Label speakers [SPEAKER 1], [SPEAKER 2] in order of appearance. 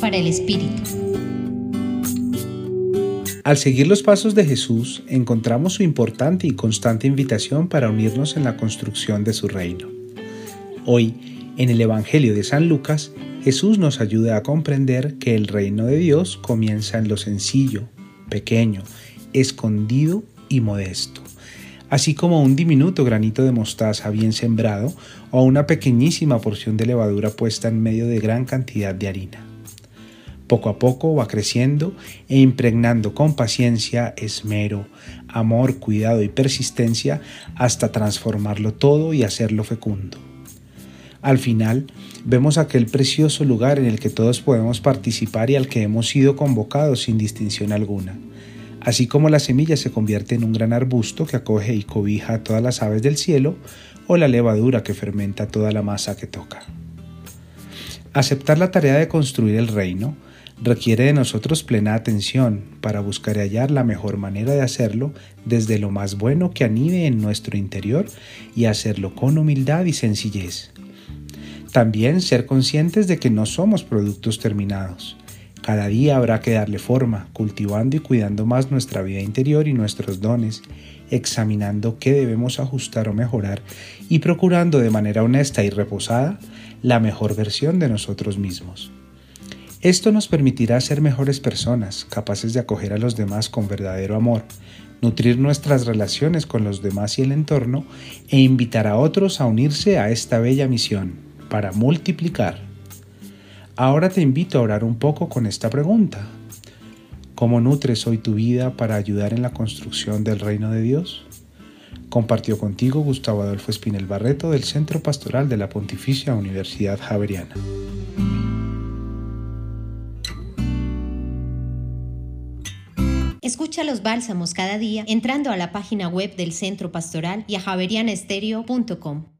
[SPEAKER 1] Para el Espíritu.
[SPEAKER 2] Al seguir los pasos de Jesús, encontramos su importante y constante invitación para unirnos en la construcción de su reino. Hoy, en el Evangelio de San Lucas, Jesús nos ayuda a comprender que el reino de Dios comienza en lo sencillo, pequeño, escondido y modesto así como un diminuto granito de mostaza bien sembrado o una pequeñísima porción de levadura puesta en medio de gran cantidad de harina. Poco a poco va creciendo e impregnando con paciencia, esmero, amor, cuidado y persistencia hasta transformarlo todo y hacerlo fecundo. Al final, vemos aquel precioso lugar en el que todos podemos participar y al que hemos sido convocados sin distinción alguna así como la semilla se convierte en un gran arbusto que acoge y cobija a todas las aves del cielo, o la levadura que fermenta toda la masa que toca. Aceptar la tarea de construir el reino requiere de nosotros plena atención para buscar y hallar la mejor manera de hacerlo desde lo más bueno que anide en nuestro interior y hacerlo con humildad y sencillez. También ser conscientes de que no somos productos terminados, cada día habrá que darle forma, cultivando y cuidando más nuestra vida interior y nuestros dones, examinando qué debemos ajustar o mejorar y procurando de manera honesta y reposada la mejor versión de nosotros mismos. Esto nos permitirá ser mejores personas, capaces de acoger a los demás con verdadero amor, nutrir nuestras relaciones con los demás y el entorno e invitar a otros a unirse a esta bella misión para multiplicar Ahora te invito a orar un poco con esta pregunta. ¿Cómo nutres hoy tu vida para ayudar en la construcción del reino de Dios? Compartió contigo Gustavo Adolfo Espinel Barreto del Centro Pastoral de la Pontificia Universidad Javeriana.
[SPEAKER 1] Escucha los bálsamos cada día entrando a la página web del Centro Pastoral y a javerianestereo.com.